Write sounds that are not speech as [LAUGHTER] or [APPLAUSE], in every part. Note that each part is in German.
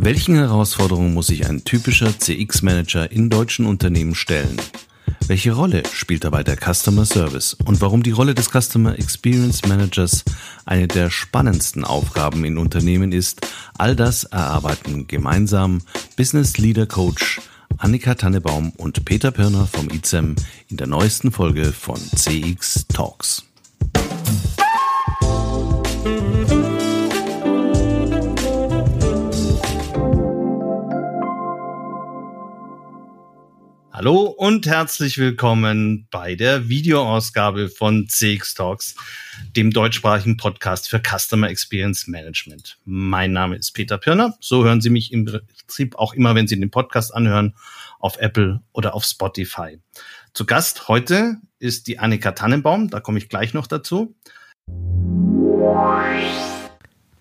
Welchen Herausforderungen muss sich ein typischer CX-Manager in deutschen Unternehmen stellen? Welche Rolle spielt dabei der Customer Service und warum die Rolle des Customer Experience Managers eine der spannendsten Aufgaben in Unternehmen ist, all das erarbeiten gemeinsam Business Leader Coach Annika Tannebaum und Peter Pirner vom ICEM in der neuesten Folge von CX Talks. Hallo und herzlich willkommen bei der Videoausgabe von CX Talks, dem deutschsprachigen Podcast für Customer Experience Management. Mein Name ist Peter Pirner. So hören Sie mich im Prinzip auch immer, wenn Sie den Podcast anhören, auf Apple oder auf Spotify. Zu Gast heute ist die Annika Tannenbaum. Da komme ich gleich noch dazu.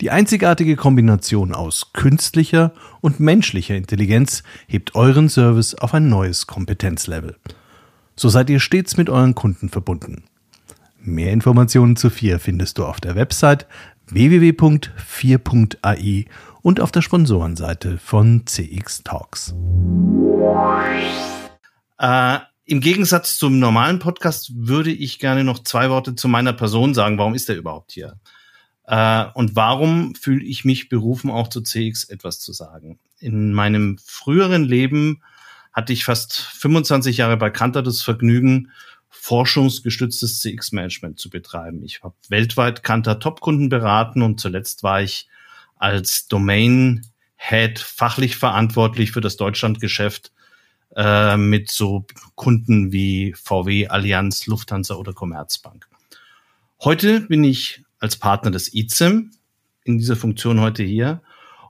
Die einzigartige Kombination aus künstlicher und menschlicher Intelligenz hebt euren Service auf ein neues Kompetenzlevel. So seid ihr stets mit euren Kunden verbunden. Mehr Informationen zu FIR findest du auf der Website www.4.ai und auf der Sponsorenseite von CX Talks. Äh, Im Gegensatz zum normalen Podcast würde ich gerne noch zwei Worte zu meiner Person sagen. Warum ist er überhaupt hier? Äh, und warum fühle ich mich berufen, auch zu CX etwas zu sagen? In meinem früheren Leben hatte ich fast 25 Jahre bei Kanter das Vergnügen, forschungsgestütztes CX-Management zu betreiben. Ich habe weltweit Kanter Top-Kunden beraten und zuletzt war ich als Domain Head fachlich verantwortlich für das Deutschlandgeschäft äh, mit so Kunden wie VW, Allianz, Lufthansa oder Commerzbank. Heute bin ich als Partner des ICEM in dieser Funktion heute hier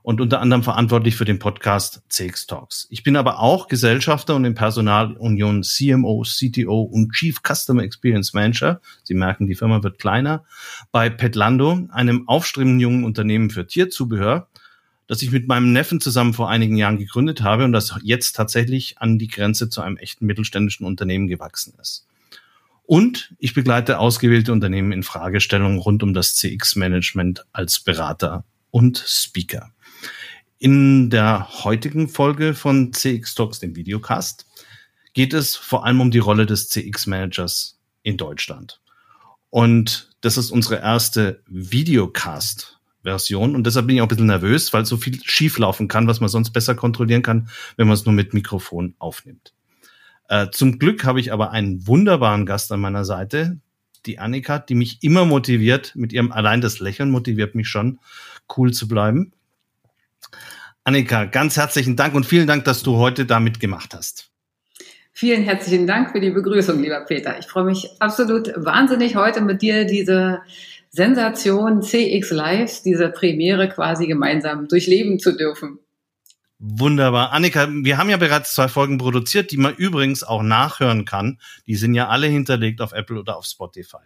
und unter anderem verantwortlich für den Podcast CX Talks. Ich bin aber auch Gesellschafter und in Personalunion CMO, CTO und Chief Customer Experience Manager. Sie merken, die Firma wird kleiner. Bei Petlando, einem aufstrebenden jungen Unternehmen für Tierzubehör, das ich mit meinem Neffen zusammen vor einigen Jahren gegründet habe und das jetzt tatsächlich an die Grenze zu einem echten mittelständischen Unternehmen gewachsen ist. Und ich begleite ausgewählte Unternehmen in Fragestellungen rund um das CX-Management als Berater und Speaker. In der heutigen Folge von CX Talks, dem Videocast, geht es vor allem um die Rolle des CX-Managers in Deutschland. Und das ist unsere erste Videocast-Version. Und deshalb bin ich auch ein bisschen nervös, weil so viel schieflaufen kann, was man sonst besser kontrollieren kann, wenn man es nur mit Mikrofon aufnimmt. Äh, zum Glück habe ich aber einen wunderbaren Gast an meiner Seite, die Annika, die mich immer motiviert, mit ihrem allein das Lächeln motiviert mich schon, cool zu bleiben. Annika, ganz herzlichen Dank und vielen Dank, dass du heute da mitgemacht hast. Vielen herzlichen Dank für die Begrüßung, lieber Peter. Ich freue mich absolut wahnsinnig, heute mit dir diese Sensation CX Live, diese Premiere quasi gemeinsam durchleben zu dürfen. Wunderbar. Annika, wir haben ja bereits zwei Folgen produziert, die man übrigens auch nachhören kann. Die sind ja alle hinterlegt auf Apple oder auf Spotify.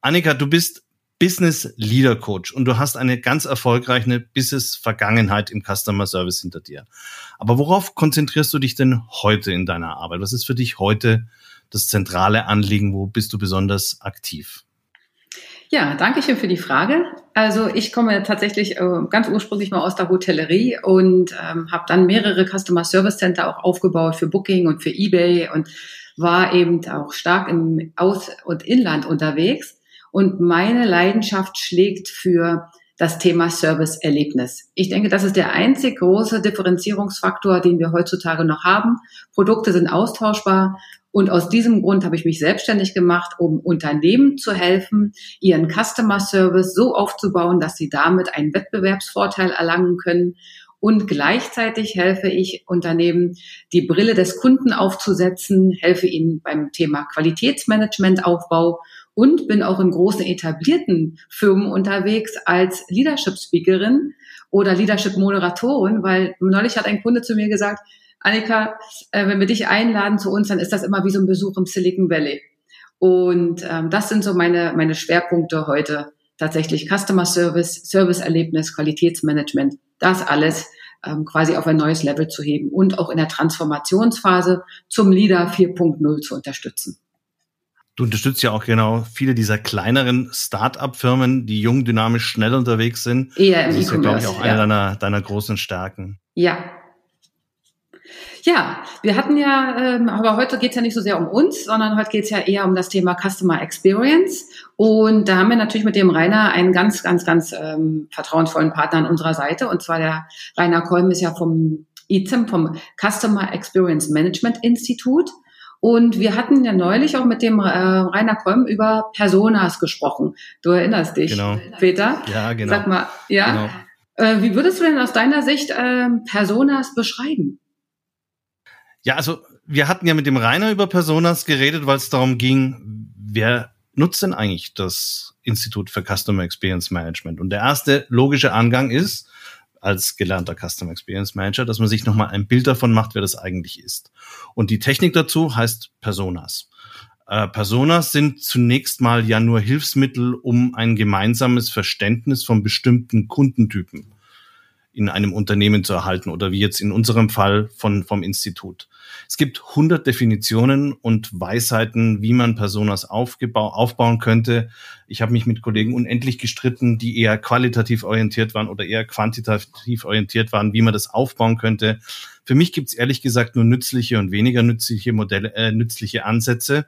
Annika, du bist Business Leader Coach und du hast eine ganz erfolgreiche Business Vergangenheit im Customer Service hinter dir. Aber worauf konzentrierst du dich denn heute in deiner Arbeit? Was ist für dich heute das zentrale Anliegen? Wo bist du besonders aktiv? Ja, danke schön für die Frage. Also ich komme tatsächlich äh, ganz ursprünglich mal aus der Hotellerie und ähm, habe dann mehrere Customer Service Center auch aufgebaut für Booking und für eBay und war eben auch stark im Aus- und Inland unterwegs. Und meine Leidenschaft schlägt für das Thema Service-Erlebnis. Ich denke, das ist der einzig große Differenzierungsfaktor, den wir heutzutage noch haben. Produkte sind austauschbar und aus diesem Grund habe ich mich selbstständig gemacht, um Unternehmen zu helfen, ihren Customer Service so aufzubauen, dass sie damit einen Wettbewerbsvorteil erlangen können. Und gleichzeitig helfe ich Unternehmen, die Brille des Kunden aufzusetzen, helfe ihnen beim Thema Qualitätsmanagementaufbau und bin auch in großen etablierten Firmen unterwegs als Leadership Speakerin oder Leadership Moderatorin, weil neulich hat ein Kunde zu mir gesagt, Annika, äh, wenn wir dich einladen zu uns, dann ist das immer wie so ein Besuch im Silicon Valley. Und ähm, das sind so meine, meine Schwerpunkte heute. Tatsächlich Customer Service, Serviceerlebnis, Qualitätsmanagement, das alles ähm, quasi auf ein neues Level zu heben und auch in der Transformationsphase zum Leader 4.0 zu unterstützen. Du unterstützt ja auch genau viele dieser kleineren Start-up-Firmen, die jung, dynamisch, schnell unterwegs sind. Eher im Das ist ja, glaube ich, auch eine ja. deiner, deiner großen Stärken. Ja, ja, wir hatten ja, ähm, aber heute geht's ja nicht so sehr um uns, sondern heute geht's ja eher um das Thema Customer Experience. Und da haben wir natürlich mit dem Rainer einen ganz, ganz, ganz ähm, vertrauensvollen Partner an unserer Seite. Und zwar der Rainer Kolm ist ja vom ICEM, vom Customer Experience Management Institut. Und wir hatten ja neulich auch mit dem äh, Rainer Kolm über Personas gesprochen. Du erinnerst dich, genau. Peter? Ja, genau. Sag mal, ja. Genau. Äh, wie würdest du denn aus deiner Sicht äh, Personas beschreiben? Ja, also wir hatten ja mit dem Rainer über Personas geredet, weil es darum ging, wer nutzt denn eigentlich das Institut für Customer Experience Management? Und der erste logische Angang ist, als gelernter Customer Experience Manager, dass man sich nochmal ein Bild davon macht, wer das eigentlich ist. Und die Technik dazu heißt Personas. Äh, Personas sind zunächst mal ja nur Hilfsmittel, um ein gemeinsames Verständnis von bestimmten Kundentypen in einem Unternehmen zu erhalten oder wie jetzt in unserem Fall von, vom Institut. Es gibt 100 Definitionen und Weisheiten, wie man Personas aufbauen könnte. Ich habe mich mit Kollegen unendlich gestritten, die eher qualitativ orientiert waren oder eher quantitativ orientiert waren, wie man das aufbauen könnte. Für mich gibt es ehrlich gesagt nur nützliche und weniger nützliche Modelle, äh, nützliche Ansätze.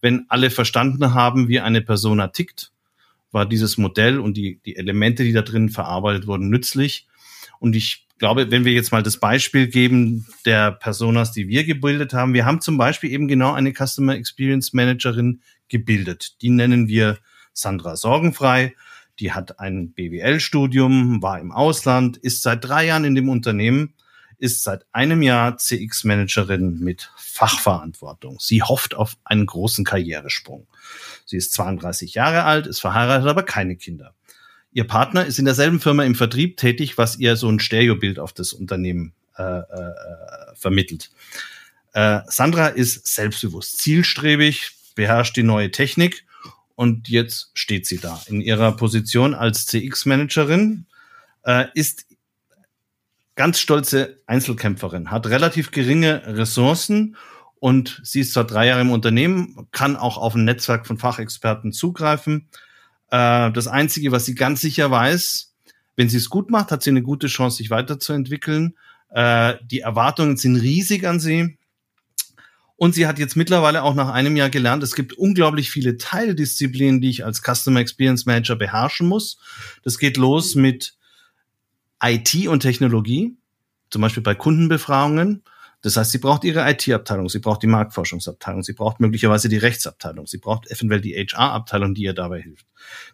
Wenn alle verstanden haben, wie eine Persona tickt, war dieses Modell und die, die Elemente, die da drin verarbeitet wurden, nützlich. Und ich glaube, wenn wir jetzt mal das Beispiel geben der Personas, die wir gebildet haben, wir haben zum Beispiel eben genau eine Customer Experience Managerin gebildet. Die nennen wir Sandra Sorgenfrei. Die hat ein BWL-Studium, war im Ausland, ist seit drei Jahren in dem Unternehmen, ist seit einem Jahr CX-Managerin mit Fachverantwortung. Sie hofft auf einen großen Karrieresprung. Sie ist 32 Jahre alt, ist verheiratet, aber keine Kinder. Ihr Partner ist in derselben Firma im Vertrieb tätig, was ihr so ein Stereobild auf das Unternehmen äh, äh, vermittelt. Äh, Sandra ist selbstbewusst, zielstrebig, beherrscht die neue Technik und jetzt steht sie da in ihrer Position als CX-Managerin, äh, ist ganz stolze Einzelkämpferin, hat relativ geringe Ressourcen und sie ist zwar drei Jahre im Unternehmen, kann auch auf ein Netzwerk von Fachexperten zugreifen, äh, das Einzige, was sie ganz sicher weiß, wenn sie es gut macht, hat sie eine gute Chance, sich weiterzuentwickeln. Äh, die Erwartungen sind riesig an sie. Und sie hat jetzt mittlerweile auch nach einem Jahr gelernt, es gibt unglaublich viele Teildisziplinen, die ich als Customer Experience Manager beherrschen muss. Das geht los mit IT und Technologie, zum Beispiel bei Kundenbefragungen. Das heißt, sie braucht ihre IT-Abteilung, sie braucht die Marktforschungsabteilung, sie braucht möglicherweise die Rechtsabteilung, sie braucht eventuell die HR-Abteilung, die ihr dabei hilft.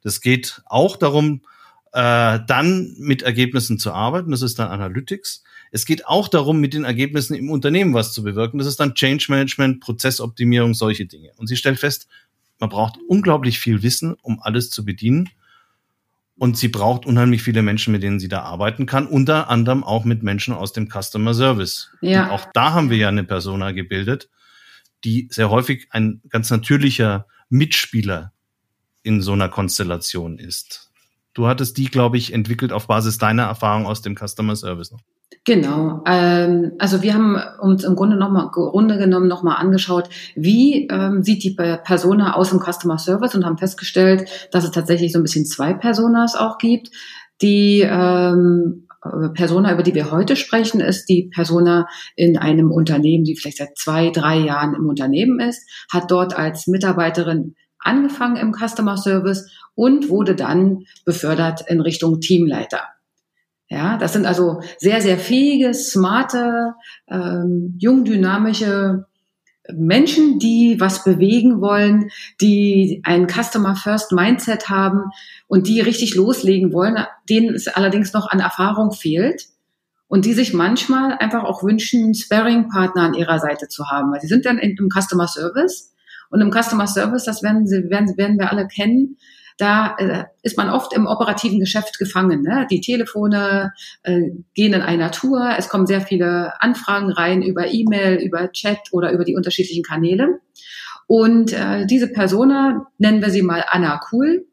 Das geht auch darum, äh, dann mit Ergebnissen zu arbeiten. Das ist dann Analytics. Es geht auch darum, mit den Ergebnissen im Unternehmen was zu bewirken. Das ist dann Change Management, Prozessoptimierung, solche Dinge. Und sie stellt fest, man braucht unglaublich viel Wissen, um alles zu bedienen. Und sie braucht unheimlich viele Menschen, mit denen sie da arbeiten kann, unter anderem auch mit Menschen aus dem Customer Service. Ja. Und auch da haben wir ja eine Persona gebildet, die sehr häufig ein ganz natürlicher Mitspieler in so einer Konstellation ist. Du hattest die, glaube ich, entwickelt auf Basis deiner Erfahrung aus dem Customer Service. Genau. Ähm, also wir haben uns im Grunde, noch mal, Grunde genommen nochmal angeschaut, wie ähm, sieht die Persona aus im Customer Service und haben festgestellt, dass es tatsächlich so ein bisschen zwei Personas auch gibt. Die ähm, Persona, über die wir heute sprechen, ist die Persona in einem Unternehmen, die vielleicht seit zwei, drei Jahren im Unternehmen ist, hat dort als Mitarbeiterin angefangen im Customer Service und wurde dann befördert in Richtung Teamleiter. Ja, das sind also sehr, sehr fähige, smarte, ähm, jung dynamische Menschen, die was bewegen wollen, die ein Customer First Mindset haben und die richtig loslegen wollen, denen es allerdings noch an Erfahrung fehlt und die sich manchmal einfach auch wünschen, Sparring-Partner an ihrer Seite zu haben. Weil sie sind dann im Customer Service und im Customer Service, das werden, sie, werden, werden wir alle kennen, da äh, ist man oft im operativen Geschäft gefangen. Ne? Die Telefone äh, gehen in einer Tour, es kommen sehr viele Anfragen rein über E-Mail, über Chat oder über die unterschiedlichen Kanäle. Und äh, diese Persona, nennen wir sie mal Anna Cool,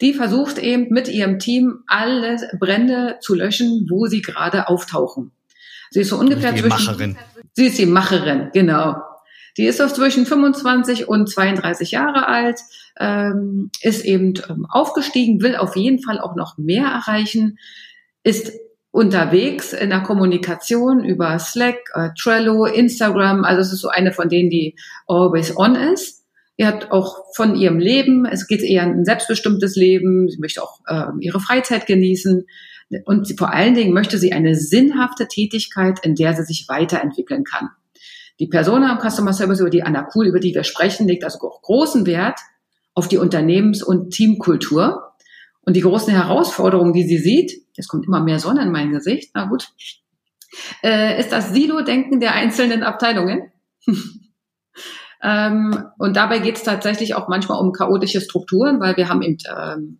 die versucht eben mit ihrem Team alle Brände zu löschen, wo sie gerade auftauchen. Sie ist so ungefähr die zwischen. Macherin. Sie ist die Macherin, genau. Die ist so zwischen 25 und 32 Jahre alt, ähm, ist eben ähm, aufgestiegen, will auf jeden Fall auch noch mehr erreichen, ist unterwegs in der Kommunikation über Slack, äh, Trello, Instagram. Also es ist so eine von denen, die always on ist. Sie hat auch von ihrem Leben, es geht eher ein selbstbestimmtes Leben, sie möchte auch äh, ihre Freizeit genießen und sie, vor allen Dingen möchte sie eine sinnhafte Tätigkeit, in der sie sich weiterentwickeln kann. Die Persona im Customer Service, über die Anna Kuhl, über die wir sprechen, legt also auch großen Wert auf die Unternehmens- und Teamkultur. Und die großen Herausforderungen, die sie sieht, jetzt kommt immer mehr Sonne in mein Gesicht, na gut, äh, ist das Silo-Denken der einzelnen Abteilungen. [LAUGHS] ähm, und dabei geht es tatsächlich auch manchmal um chaotische Strukturen, weil wir haben eben ähm,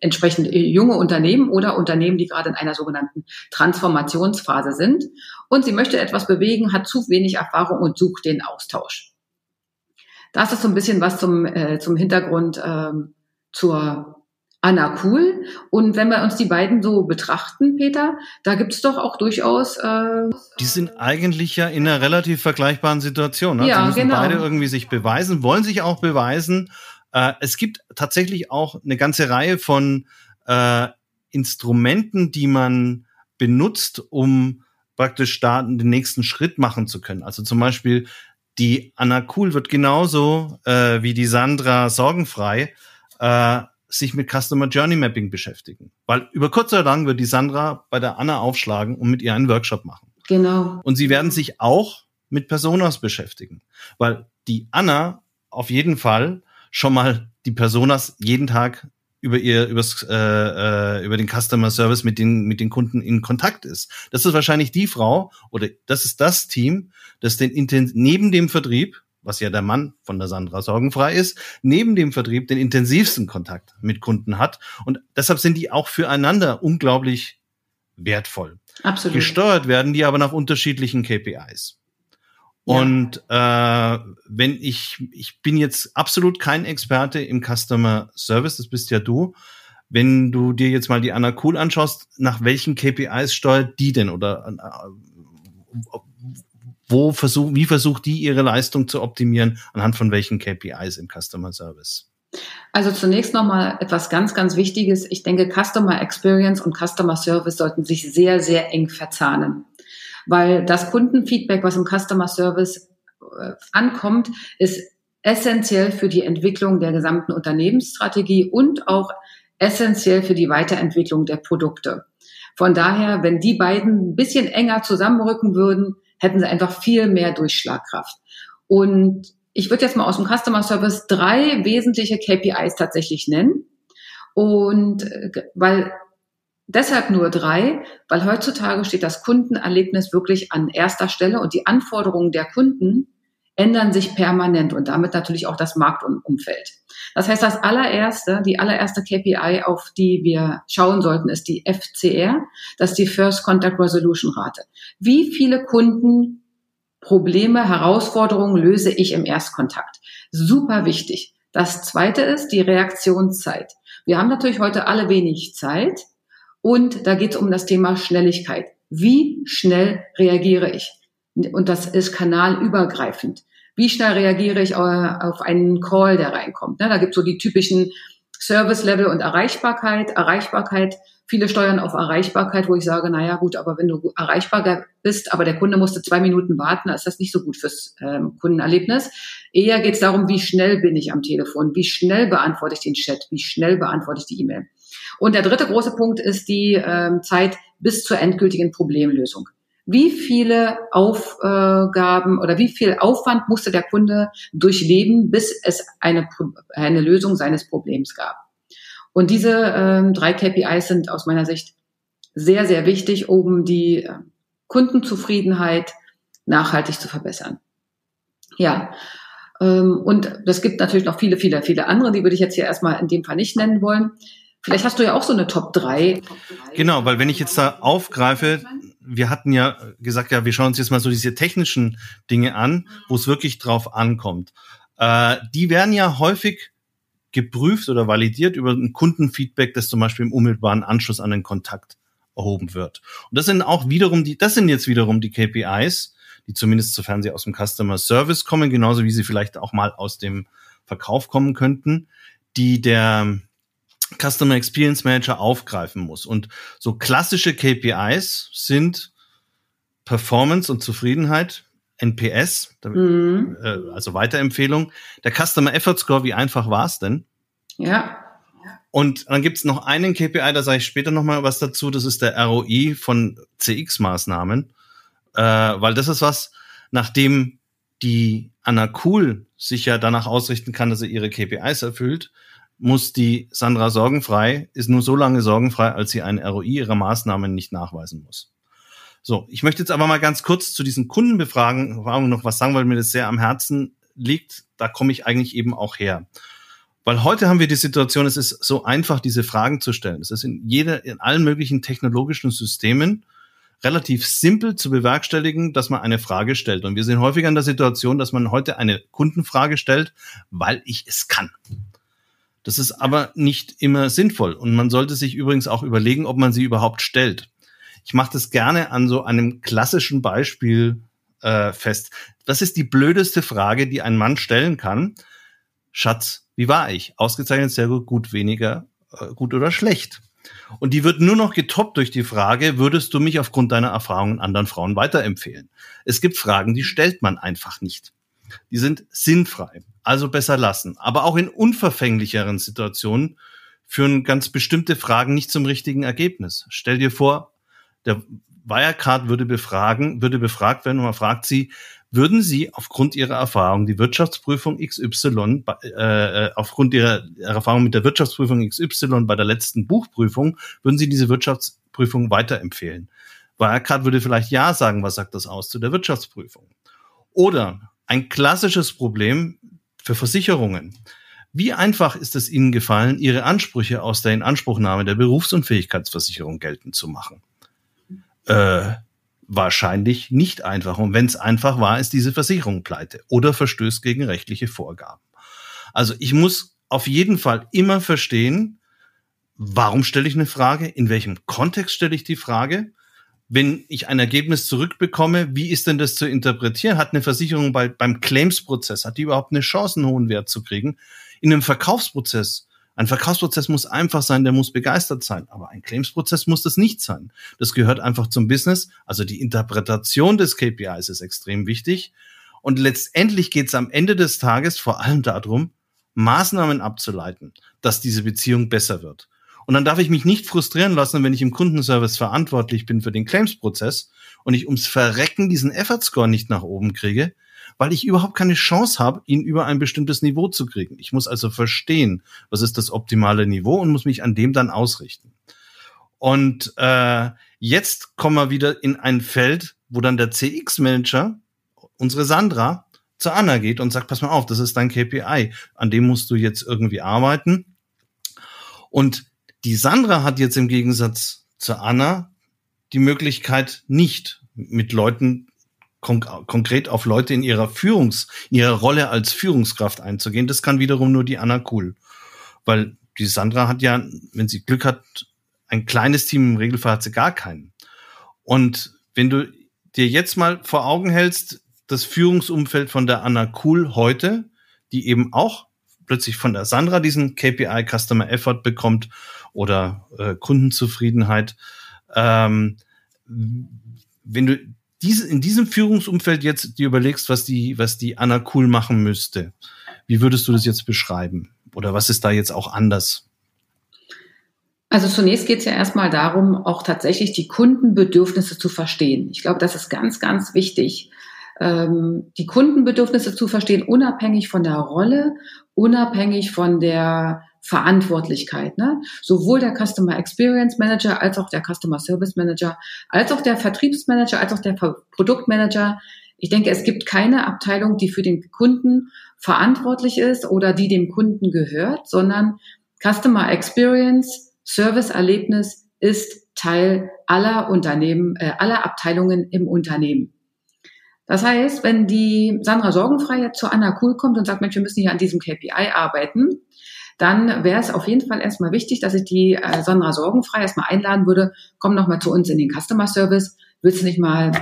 entsprechend junge Unternehmen oder Unternehmen, die gerade in einer sogenannten Transformationsphase sind. Und sie möchte etwas bewegen, hat zu wenig Erfahrung und sucht den Austausch. Das ist so ein bisschen was zum, äh, zum Hintergrund ähm, zur Anna Kuhl. Und wenn wir uns die beiden so betrachten, Peter, da gibt es doch auch durchaus. Äh, die sind eigentlich ja in einer relativ vergleichbaren Situation. Ne? Ja, Sie müssen genau. beide irgendwie sich beweisen, wollen sich auch beweisen. Äh, es gibt tatsächlich auch eine ganze Reihe von äh, Instrumenten, die man benutzt, um praktisch starten, den nächsten Schritt machen zu können. Also zum Beispiel die Anna Kuhl wird genauso äh, wie die Sandra Sorgenfrei äh, sich mit Customer Journey Mapping beschäftigen. Weil über kurz oder lang wird die Sandra bei der Anna aufschlagen und mit ihr einen Workshop machen. genau. Und sie werden sich auch mit Personas beschäftigen. Weil die Anna auf jeden Fall schon mal die Personas jeden Tag über ihr übers, äh, äh, über den Customer Service mit den mit den Kunden in Kontakt ist. Das ist wahrscheinlich die Frau oder das ist das Team, das den Inten neben dem Vertrieb, was ja der Mann von der Sandra sorgenfrei ist, neben dem Vertrieb den intensivsten Kontakt mit Kunden hat und deshalb sind die auch füreinander unglaublich wertvoll. Absolut. Gesteuert werden die aber nach unterschiedlichen KPIs. Und äh, wenn ich, ich bin jetzt absolut kein Experte im Customer Service, das bist ja du. Wenn du dir jetzt mal die Anna Cool anschaust, nach welchen KPIs steuert die denn oder äh, wo versuch, wie versucht die ihre Leistung zu optimieren anhand von welchen KPIs im Customer Service? Also zunächst nochmal etwas ganz, ganz Wichtiges. Ich denke, Customer Experience und Customer Service sollten sich sehr, sehr eng verzahnen. Weil das Kundenfeedback, was im Customer Service äh, ankommt, ist essentiell für die Entwicklung der gesamten Unternehmensstrategie und auch essentiell für die Weiterentwicklung der Produkte. Von daher, wenn die beiden ein bisschen enger zusammenrücken würden, hätten sie einfach viel mehr Durchschlagkraft. Und ich würde jetzt mal aus dem Customer Service drei wesentliche KPIs tatsächlich nennen. Und äh, weil deshalb nur drei, weil heutzutage steht das Kundenerlebnis wirklich an erster Stelle und die Anforderungen der Kunden ändern sich permanent und damit natürlich auch das Marktumfeld. Das heißt, das allererste, die allererste KPI, auf die wir schauen sollten, ist die FCR, das ist die First Contact Resolution Rate. Wie viele Kunden Probleme, Herausforderungen löse ich im Erstkontakt? Super wichtig. Das zweite ist die Reaktionszeit. Wir haben natürlich heute alle wenig Zeit und da geht es um das Thema Schnelligkeit. Wie schnell reagiere ich? Und das ist kanalübergreifend. Wie schnell reagiere ich auf einen Call, der reinkommt? Ne, Da gibt es so die typischen Service-Level und Erreichbarkeit. Erreichbarkeit, viele steuern auf Erreichbarkeit, wo ich sage, naja gut, aber wenn du erreichbar bist, aber der Kunde musste zwei Minuten warten, dann ist das nicht so gut fürs ähm, Kundenerlebnis. Eher geht es darum, wie schnell bin ich am Telefon, wie schnell beantworte ich den Chat, wie schnell beantworte ich die E-Mail. Und der dritte große Punkt ist die ähm, Zeit bis zur endgültigen Problemlösung. Wie viele Aufgaben oder wie viel Aufwand musste der Kunde durchleben, bis es eine, eine Lösung seines Problems gab? Und diese ähm, drei KPIs sind aus meiner Sicht sehr, sehr wichtig, um die äh, Kundenzufriedenheit nachhaltig zu verbessern. Ja, ähm, und das gibt natürlich noch viele, viele, viele andere, die würde ich jetzt hier erstmal in dem Fall nicht nennen wollen. Vielleicht hast du ja auch so eine Top 3. Genau, weil wenn ich jetzt da aufgreife, wir hatten ja gesagt, ja, wir schauen uns jetzt mal so diese technischen Dinge an, wo es wirklich drauf ankommt. Äh, die werden ja häufig geprüft oder validiert über ein Kundenfeedback, das zum Beispiel im unmittelbaren Anschluss an den Kontakt erhoben wird. Und das sind auch wiederum die, das sind jetzt wiederum die KPIs, die zumindest sofern sie aus dem Customer Service kommen, genauso wie sie vielleicht auch mal aus dem Verkauf kommen könnten, die der Customer Experience Manager aufgreifen muss. Und so klassische KPIs sind Performance und Zufriedenheit, NPS, mhm. äh, also Weiterempfehlung. Der Customer Effort Score, wie einfach war es denn? Ja. Und dann gibt's noch einen KPI, da sage ich später nochmal was dazu, das ist der ROI von CX-Maßnahmen. Äh, weil das ist was, nachdem die Anna Cool sich ja danach ausrichten kann, dass sie ihre KPIs erfüllt, muss die Sandra sorgenfrei, ist nur so lange sorgenfrei, als sie ein ROI ihrer Maßnahmen nicht nachweisen muss. So, ich möchte jetzt aber mal ganz kurz zu diesen Kundenbefragungen noch was sagen, weil mir das sehr am Herzen liegt. Da komme ich eigentlich eben auch her. Weil heute haben wir die Situation, es ist so einfach, diese Fragen zu stellen. Es ist in jeder, in allen möglichen technologischen Systemen relativ simpel zu bewerkstelligen, dass man eine Frage stellt. Und wir sind häufiger in der Situation, dass man heute eine Kundenfrage stellt, weil ich es kann. Das ist aber nicht immer sinnvoll. Und man sollte sich übrigens auch überlegen, ob man sie überhaupt stellt. Ich mache das gerne an so einem klassischen Beispiel äh, fest. Das ist die blödeste Frage, die ein Mann stellen kann. Schatz, wie war ich? Ausgezeichnet, sehr gut, gut, weniger, äh, gut oder schlecht? Und die wird nur noch getoppt durch die Frage, würdest du mich aufgrund deiner Erfahrungen anderen Frauen weiterempfehlen? Es gibt Fragen, die stellt man einfach nicht. Die sind sinnfrei, also besser lassen. Aber auch in unverfänglicheren Situationen führen ganz bestimmte Fragen nicht zum richtigen Ergebnis. Stell dir vor, der Wirecard würde befragen, würde befragt werden und man fragt sie, würden Sie aufgrund Ihrer Erfahrung die Wirtschaftsprüfung XY, äh, äh, aufgrund Ihrer Erfahrung mit der Wirtschaftsprüfung XY bei der letzten Buchprüfung, würden Sie diese Wirtschaftsprüfung weiterempfehlen? Wirecard würde vielleicht Ja sagen, was sagt das aus zu der Wirtschaftsprüfung? Oder ein klassisches Problem für Versicherungen. Wie einfach ist es Ihnen gefallen, Ihre Ansprüche aus der Inanspruchnahme der Berufsunfähigkeitsversicherung geltend zu machen? Äh, wahrscheinlich nicht einfach. Und wenn es einfach war, ist diese Versicherung pleite oder verstößt gegen rechtliche Vorgaben. Also ich muss auf jeden Fall immer verstehen, warum stelle ich eine Frage, in welchem Kontext stelle ich die Frage. Wenn ich ein Ergebnis zurückbekomme, wie ist denn das zu interpretieren? Hat eine Versicherung bei, beim Claims-Prozess, hat die überhaupt eine Chance, einen hohen Wert zu kriegen? In einem Verkaufsprozess ein Verkaufsprozess muss einfach sein, der muss begeistert sein. Aber ein Claims-Prozess muss das nicht sein. Das gehört einfach zum Business. Also die Interpretation des KPIs ist extrem wichtig. Und letztendlich geht es am Ende des Tages vor allem darum, Maßnahmen abzuleiten, dass diese Beziehung besser wird. Und dann darf ich mich nicht frustrieren lassen, wenn ich im Kundenservice verantwortlich bin für den Claims-Prozess und ich ums Verrecken diesen Effort-Score nicht nach oben kriege, weil ich überhaupt keine Chance habe, ihn über ein bestimmtes Niveau zu kriegen. Ich muss also verstehen, was ist das optimale Niveau und muss mich an dem dann ausrichten. Und äh, jetzt kommen wir wieder in ein Feld, wo dann der CX-Manager, unsere Sandra, zu Anna geht und sagt, pass mal auf, das ist dein KPI, an dem musst du jetzt irgendwie arbeiten. Und die Sandra hat jetzt im Gegensatz zu Anna die Möglichkeit, nicht mit Leuten konk konkret auf Leute in ihrer Führungs, in ihrer Rolle als Führungskraft einzugehen, das kann wiederum nur die Anna Cool. Weil die Sandra hat ja, wenn sie Glück hat, ein kleines Team, im Regelfall hat sie gar keinen. Und wenn du dir jetzt mal vor Augen hältst, das Führungsumfeld von der Anna Cool heute, die eben auch plötzlich von der Sandra diesen KPI Customer Effort bekommt oder äh, Kundenzufriedenheit, ähm, wenn du diese, in diesem Führungsumfeld jetzt dir überlegst, was die, was die Anna Cool machen müsste, wie würdest du das jetzt beschreiben? Oder was ist da jetzt auch anders? Also zunächst geht es ja erstmal darum, auch tatsächlich die Kundenbedürfnisse zu verstehen. Ich glaube, das ist ganz, ganz wichtig, ähm, die Kundenbedürfnisse zu verstehen, unabhängig von der Rolle, unabhängig von der Verantwortlichkeit. Ne? Sowohl der Customer Experience Manager als auch der Customer Service Manager, als auch der Vertriebsmanager, als auch der Produktmanager. Ich denke, es gibt keine Abteilung, die für den Kunden verantwortlich ist oder die dem Kunden gehört, sondern Customer Experience, Service-Erlebnis ist Teil aller Unternehmen, äh, aller Abteilungen im Unternehmen. Das heißt, wenn die Sandra Sorgenfrei jetzt zu Anna Kuhl kommt und sagt, Mensch, wir müssen hier an diesem KPI arbeiten, dann wäre es auf jeden Fall erstmal wichtig, dass ich die äh, Sandra Sorgenfrei erstmal einladen würde, komm noch mal zu uns in den Customer Service, willst du nicht mal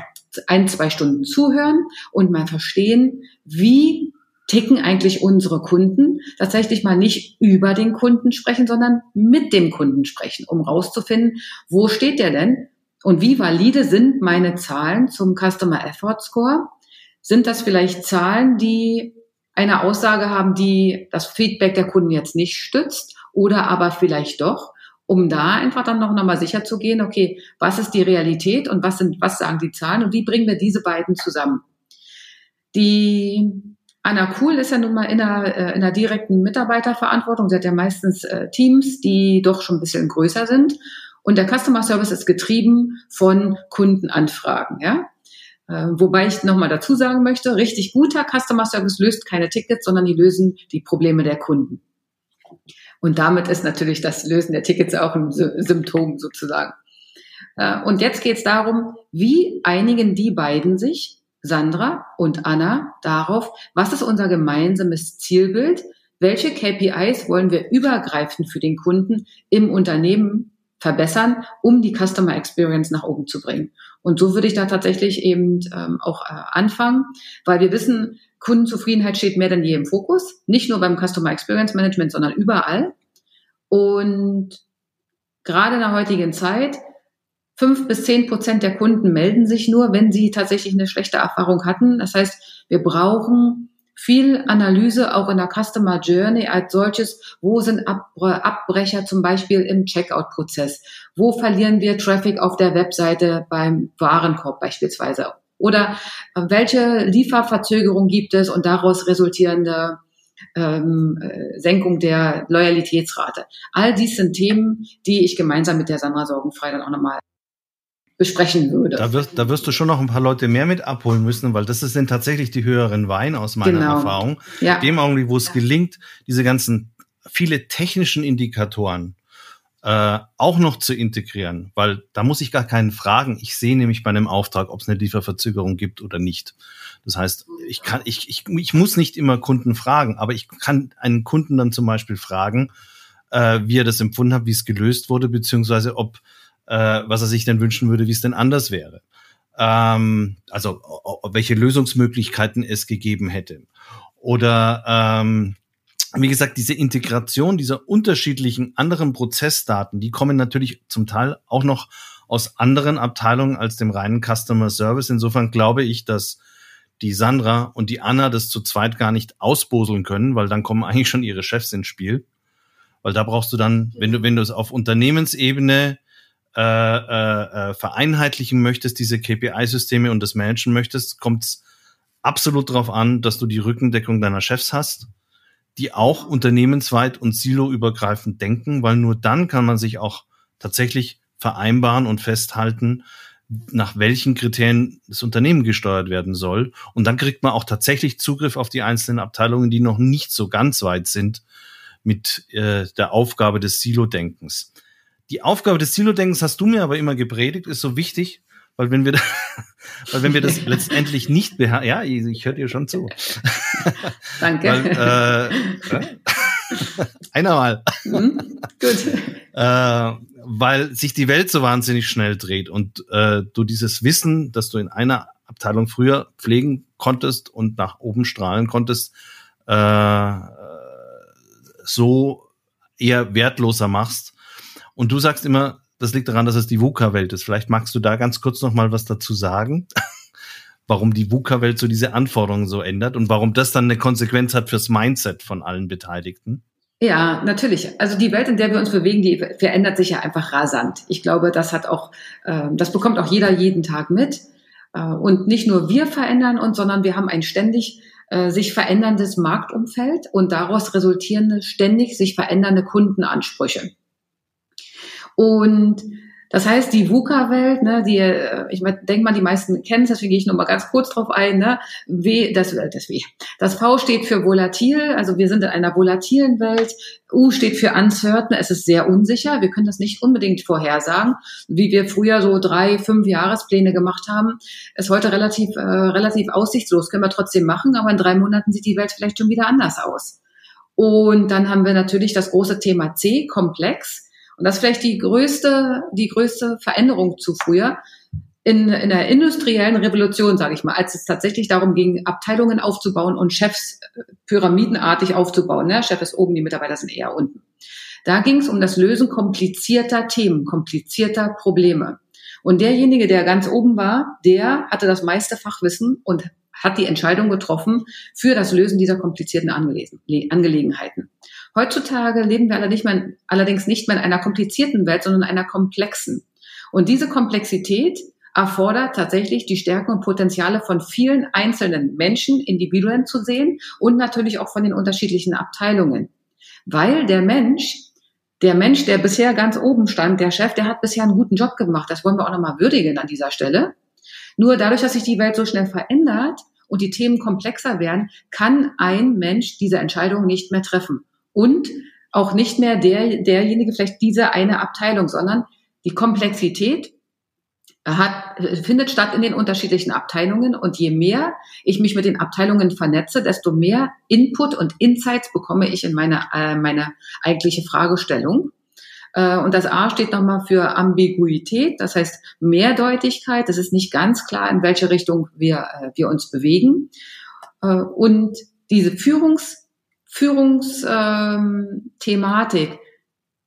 ein, zwei Stunden zuhören und mal verstehen, wie ticken eigentlich unsere Kunden, tatsächlich mal nicht über den Kunden sprechen, sondern mit dem Kunden sprechen, um rauszufinden, wo steht der denn und wie valide sind meine Zahlen zum Customer Effort Score? Sind das vielleicht Zahlen, die eine Aussage haben, die das Feedback der Kunden jetzt nicht stützt oder aber vielleicht doch, um da einfach dann noch mal sicher zu gehen, okay, was ist die Realität und was sind, was sagen die Zahlen und wie bringen wir diese beiden zusammen? Die Anna Kuhl ist ja nun mal in einer, äh, in einer direkten Mitarbeiterverantwortung. Sie hat ja meistens äh, Teams, die doch schon ein bisschen größer sind. Und der Customer Service ist getrieben von Kundenanfragen, ja. Äh, wobei ich nochmal dazu sagen möchte, richtig guter Customer Service löst keine Tickets, sondern die lösen die Probleme der Kunden. Und damit ist natürlich das Lösen der Tickets auch ein Symptom sozusagen. Äh, und jetzt geht es darum, wie einigen die beiden sich, Sandra und Anna, darauf, was ist unser gemeinsames Zielbild, welche KPIs wollen wir übergreifend für den Kunden im Unternehmen verbessern, um die Customer Experience nach oben zu bringen. Und so würde ich da tatsächlich eben ähm, auch äh, anfangen, weil wir wissen, Kundenzufriedenheit steht mehr denn je im Fokus, nicht nur beim Customer Experience Management, sondern überall. Und gerade in der heutigen Zeit, fünf bis zehn Prozent der Kunden melden sich nur, wenn sie tatsächlich eine schlechte Erfahrung hatten. Das heißt, wir brauchen viel Analyse auch in der Customer Journey als solches. Wo sind Abbrecher zum Beispiel im Checkout-Prozess? Wo verlieren wir Traffic auf der Webseite beim Warenkorb beispielsweise? Oder äh, welche Lieferverzögerung gibt es und daraus resultierende ähm, äh, Senkung der Loyalitätsrate? All dies sind Themen, die ich gemeinsam mit der Sandra Sorgenfrei dann auch nochmal besprechen würde. Da wirst, da wirst du schon noch ein paar Leute mehr mit abholen müssen, weil das sind tatsächlich die höheren Wein aus meiner genau. Erfahrung. Ja. Dem Augenblick, wo es ja. gelingt, diese ganzen viele technischen Indikatoren äh, auch noch zu integrieren, weil da muss ich gar keinen fragen. Ich sehe nämlich bei einem Auftrag, ob es eine Lieferverzögerung gibt oder nicht. Das heißt, ich kann, ich, ich, ich muss nicht immer Kunden fragen, aber ich kann einen Kunden dann zum Beispiel fragen, äh, wie er das empfunden hat, wie es gelöst wurde, beziehungsweise ob äh, was er sich denn wünschen würde, wie es denn anders wäre. Ähm, also welche Lösungsmöglichkeiten es gegeben hätte. Oder ähm, wie gesagt, diese Integration dieser unterschiedlichen anderen Prozessdaten, die kommen natürlich zum Teil auch noch aus anderen Abteilungen als dem reinen Customer Service. Insofern glaube ich, dass die Sandra und die Anna das zu zweit gar nicht ausboseln können, weil dann kommen eigentlich schon ihre Chefs ins Spiel. Weil da brauchst du dann, wenn du, wenn du es auf Unternehmensebene äh, äh, äh, vereinheitlichen möchtest, diese KPI-Systeme und das managen möchtest, kommt es absolut darauf an, dass du die Rückendeckung deiner Chefs hast, die auch unternehmensweit und siloübergreifend denken, weil nur dann kann man sich auch tatsächlich vereinbaren und festhalten, nach welchen Kriterien das Unternehmen gesteuert werden soll. Und dann kriegt man auch tatsächlich Zugriff auf die einzelnen Abteilungen, die noch nicht so ganz weit sind mit äh, der Aufgabe des Silo-Denkens. Die Aufgabe des Silo-Denkens hast du mir aber immer gepredigt, ist so wichtig, weil wenn wir, da, [LAUGHS] weil wenn wir das [LAUGHS] letztendlich nicht beherrschen, ja, ich, ich höre dir schon zu. [LAUGHS] Danke. Weil, äh, einer mal. Mhm, gut. Äh, weil sich die Welt so wahnsinnig schnell dreht und äh, du dieses Wissen, das du in einer Abteilung früher pflegen konntest und nach oben strahlen konntest, äh, so eher wertloser machst und du sagst immer, das liegt daran, dass es die VUCA-Welt ist. Vielleicht magst du da ganz kurz noch mal was dazu sagen, [LAUGHS] warum die VUCA-Welt so diese Anforderungen so ändert und warum das dann eine Konsequenz hat fürs Mindset von allen Beteiligten. Ja, natürlich. Also die Welt, in der wir uns bewegen, die verändert sich ja einfach rasant. Ich glaube, das hat auch, äh, das bekommt auch jeder jeden Tag mit. Äh, und nicht nur wir verändern uns, sondern wir haben ein ständig äh, sich veränderndes Marktumfeld und daraus resultierende ständig sich verändernde Kundenansprüche. Und Das heißt, die VUCA-Welt, ne, die, äh, ich denke mal, die meisten kennen es, deswegen gehe ich noch mal ganz kurz drauf ein. Ne? W, das, äh, das W. Das V steht für volatil, also wir sind in einer volatilen Welt. U steht für uncertain, es ist sehr unsicher. Wir können das nicht unbedingt vorhersagen, wie wir früher so drei, fünf Jahrespläne gemacht haben. Ist heute relativ, äh, relativ aussichtslos, können wir trotzdem machen, aber in drei Monaten sieht die Welt vielleicht schon wieder anders aus. Und dann haben wir natürlich das große Thema C, komplex. Und das ist vielleicht die größte, die größte Veränderung zu früher. In, in der industriellen Revolution, sage ich mal, als es tatsächlich darum ging, Abteilungen aufzubauen und Chefs äh, pyramidenartig aufzubauen. Ne? Chef ist oben, die Mitarbeiter sind eher unten. Da ging es um das Lösen komplizierter Themen, komplizierter Probleme. Und derjenige, der ganz oben war, der hatte das meiste Fachwissen und hat die Entscheidung getroffen für das Lösen dieser komplizierten Angelegenheiten. Heutzutage leben wir allerdings nicht mehr in einer komplizierten Welt, sondern in einer komplexen. Und diese Komplexität erfordert tatsächlich die Stärken und Potenziale von vielen einzelnen Menschen, Individuen zu sehen und natürlich auch von den unterschiedlichen Abteilungen. Weil der Mensch, der Mensch, der bisher ganz oben stand, der Chef, der hat bisher einen guten Job gemacht. Das wollen wir auch nochmal würdigen an dieser Stelle. Nur dadurch, dass sich die Welt so schnell verändert und die Themen komplexer werden, kann ein Mensch diese Entscheidung nicht mehr treffen und auch nicht mehr der, derjenige, vielleicht diese eine Abteilung, sondern die Komplexität hat, findet statt in den unterschiedlichen Abteilungen und je mehr ich mich mit den Abteilungen vernetze, desto mehr Input und Insights bekomme ich in meine, äh, meine eigentliche Fragestellung. Äh, und das A steht nochmal für Ambiguität, das heißt Mehrdeutigkeit. Das ist nicht ganz klar, in welche Richtung wir, äh, wir uns bewegen. Äh, und diese Führungs Führungsthematik,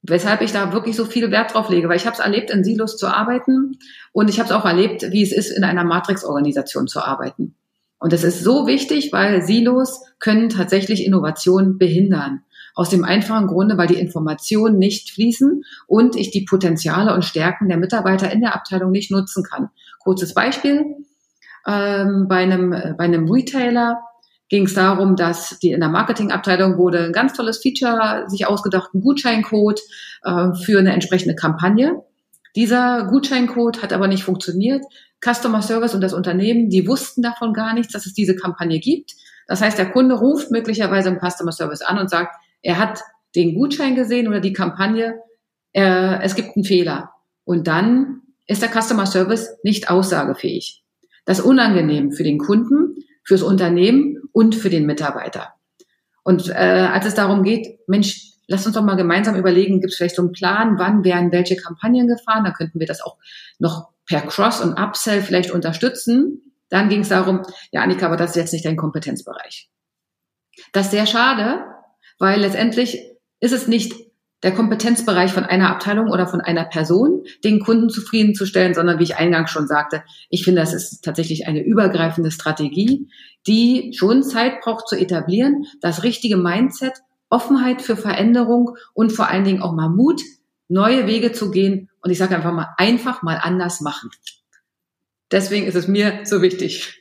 weshalb ich da wirklich so viel Wert drauf lege, weil ich habe es erlebt, in Silos zu arbeiten und ich habe es auch erlebt, wie es ist, in einer Matrix-Organisation zu arbeiten. Und das ist so wichtig, weil Silos können tatsächlich Innovation behindern. Aus dem einfachen Grunde, weil die Informationen nicht fließen und ich die Potenziale und Stärken der Mitarbeiter in der Abteilung nicht nutzen kann. Kurzes Beispiel. Ähm, bei, einem, bei einem Retailer ging es darum, dass die in der Marketingabteilung wurde ein ganz tolles Feature sich ausgedacht, ein Gutscheincode äh, für eine entsprechende Kampagne. Dieser Gutscheincode hat aber nicht funktioniert. Customer Service und das Unternehmen, die wussten davon gar nichts, dass es diese Kampagne gibt. Das heißt, der Kunde ruft möglicherweise im Customer Service an und sagt, er hat den Gutschein gesehen oder die Kampagne, äh, es gibt einen Fehler. Und dann ist der Customer Service nicht aussagefähig. Das ist unangenehm für den Kunden, fürs Unternehmen und für den Mitarbeiter. Und äh, als es darum geht, Mensch, lass uns doch mal gemeinsam überlegen, gibt es vielleicht so einen Plan, wann werden welche Kampagnen gefahren, da könnten wir das auch noch per Cross- und Upsell vielleicht unterstützen. Dann ging es darum, ja, Annika, aber das ist jetzt nicht dein Kompetenzbereich. Das ist sehr schade, weil letztendlich ist es nicht der Kompetenzbereich von einer Abteilung oder von einer Person, den Kunden zufriedenzustellen, sondern wie ich eingangs schon sagte, ich finde, das ist tatsächlich eine übergreifende Strategie, die schon Zeit braucht zu etablieren, das richtige Mindset, Offenheit für Veränderung und vor allen Dingen auch mal Mut, neue Wege zu gehen und ich sage einfach mal, einfach mal anders machen. Deswegen ist es mir so wichtig.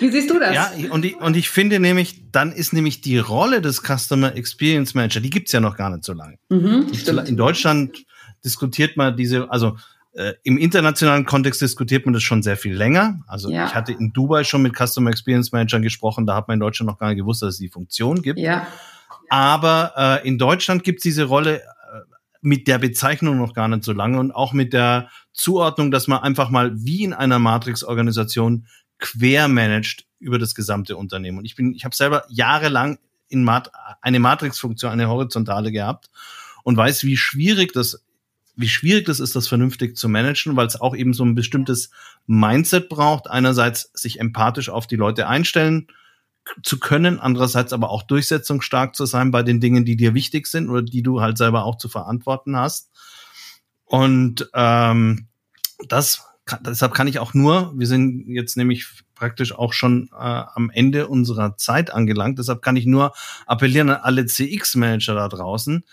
Wie siehst du das? Ja, und ich, und ich finde nämlich, dann ist nämlich die Rolle des Customer Experience Manager, die gibt's ja noch gar nicht so lange. Mhm, in Deutschland diskutiert man diese, also äh, im internationalen Kontext diskutiert man das schon sehr viel länger. Also ja. ich hatte in Dubai schon mit Customer Experience Managern gesprochen, da hat man in Deutschland noch gar nicht gewusst, dass es die Funktion gibt. Ja. Aber äh, in Deutschland gibt's diese Rolle äh, mit der Bezeichnung noch gar nicht so lange und auch mit der Zuordnung, dass man einfach mal wie in einer Matrix-Organisation quer managt über das gesamte Unternehmen. Und ich bin, ich habe selber jahrelang in Mat eine Matrix-Funktion, eine horizontale gehabt und weiß, wie schwierig das wie schwierig das ist, das vernünftig zu managen, weil es auch eben so ein bestimmtes Mindset braucht. Einerseits sich empathisch auf die Leute einstellen zu können, andererseits aber auch durchsetzungsstark zu sein bei den Dingen, die dir wichtig sind oder die du halt selber auch zu verantworten hast. Und ähm, das deshalb kann ich auch nur, wir sind jetzt nämlich praktisch auch schon äh, am Ende unserer Zeit angelangt, deshalb kann ich nur appellieren an alle CX-Manager da draußen,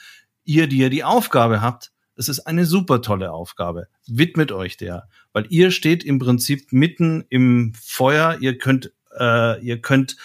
ihr, die ihr die Aufgabe habt, es ist eine super tolle Aufgabe. Widmet euch der, weil ihr steht im Prinzip mitten im Feuer. Ihr könnt, äh, ihr könnt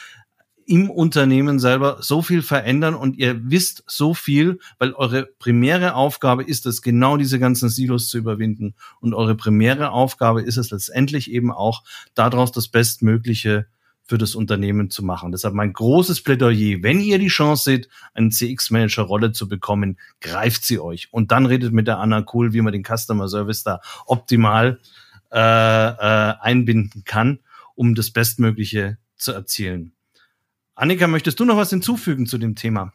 im Unternehmen selber so viel verändern und ihr wisst so viel, weil eure primäre Aufgabe ist es, genau diese ganzen Silos zu überwinden. Und eure primäre Aufgabe ist es letztendlich eben auch, daraus das Bestmögliche für das Unternehmen zu machen. Deshalb mein großes Plädoyer, wenn ihr die Chance seht, eine CX-Manager-Rolle zu bekommen, greift sie euch. Und dann redet mit der Anna Cool, wie man den Customer Service da optimal äh, äh, einbinden kann, um das Bestmögliche zu erzielen. Annika, möchtest du noch was hinzufügen zu dem Thema?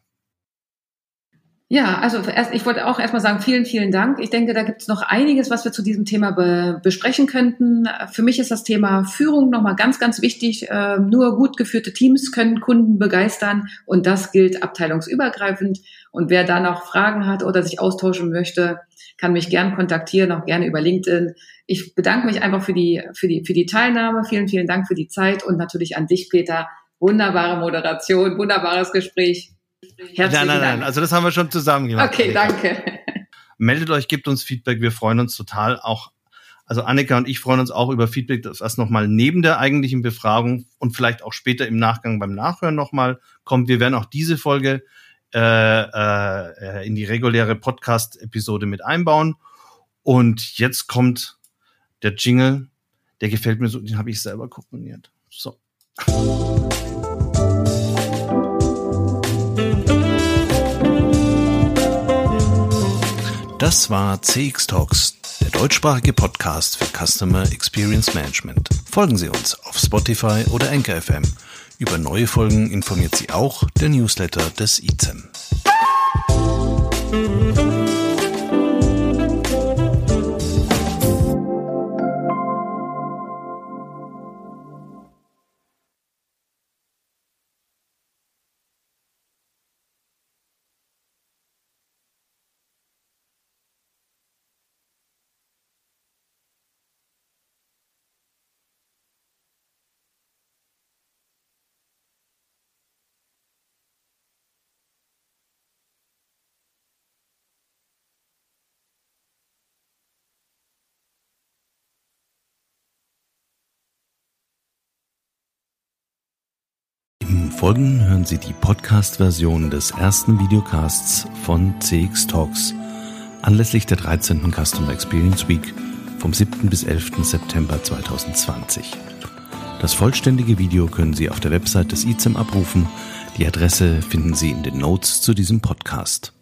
Ja, also erst, ich wollte auch erstmal sagen, vielen, vielen Dank. Ich denke, da gibt es noch einiges, was wir zu diesem Thema be besprechen könnten. Für mich ist das Thema Führung nochmal ganz, ganz wichtig. Äh, nur gut geführte Teams können Kunden begeistern und das gilt abteilungsübergreifend. Und wer da noch Fragen hat oder sich austauschen möchte, kann mich gern kontaktieren, auch gerne über LinkedIn. Ich bedanke mich einfach für die, für die, für die Teilnahme. Vielen, vielen Dank für die Zeit und natürlich an dich, Peter. Wunderbare Moderation, wunderbares Gespräch. Herzlichen nein, nein, nein. Also das haben wir schon zusammen gemacht. Okay, danke. Meldet euch, gebt uns Feedback. Wir freuen uns total. Auch, also Annika und ich freuen uns auch über Feedback, das was nochmal neben der eigentlichen Befragung und vielleicht auch später im Nachgang beim Nachhören nochmal kommt. Wir werden auch diese Folge äh, äh, in die reguläre Podcast-Episode mit einbauen. Und jetzt kommt der Jingle. Der gefällt mir so, den habe ich selber komponiert. So. Das war CX Talks, der deutschsprachige Podcast für Customer Experience Management. Folgen Sie uns auf Spotify oder Anchor FM. Über neue Folgen informiert Sie auch der Newsletter des ICEM. Folgen hören Sie die Podcast-Version des ersten Videocasts von CX Talks anlässlich der 13. Customer Experience Week vom 7. bis 11. September 2020. Das vollständige Video können Sie auf der Website des ICEM abrufen. Die Adresse finden Sie in den Notes zu diesem Podcast.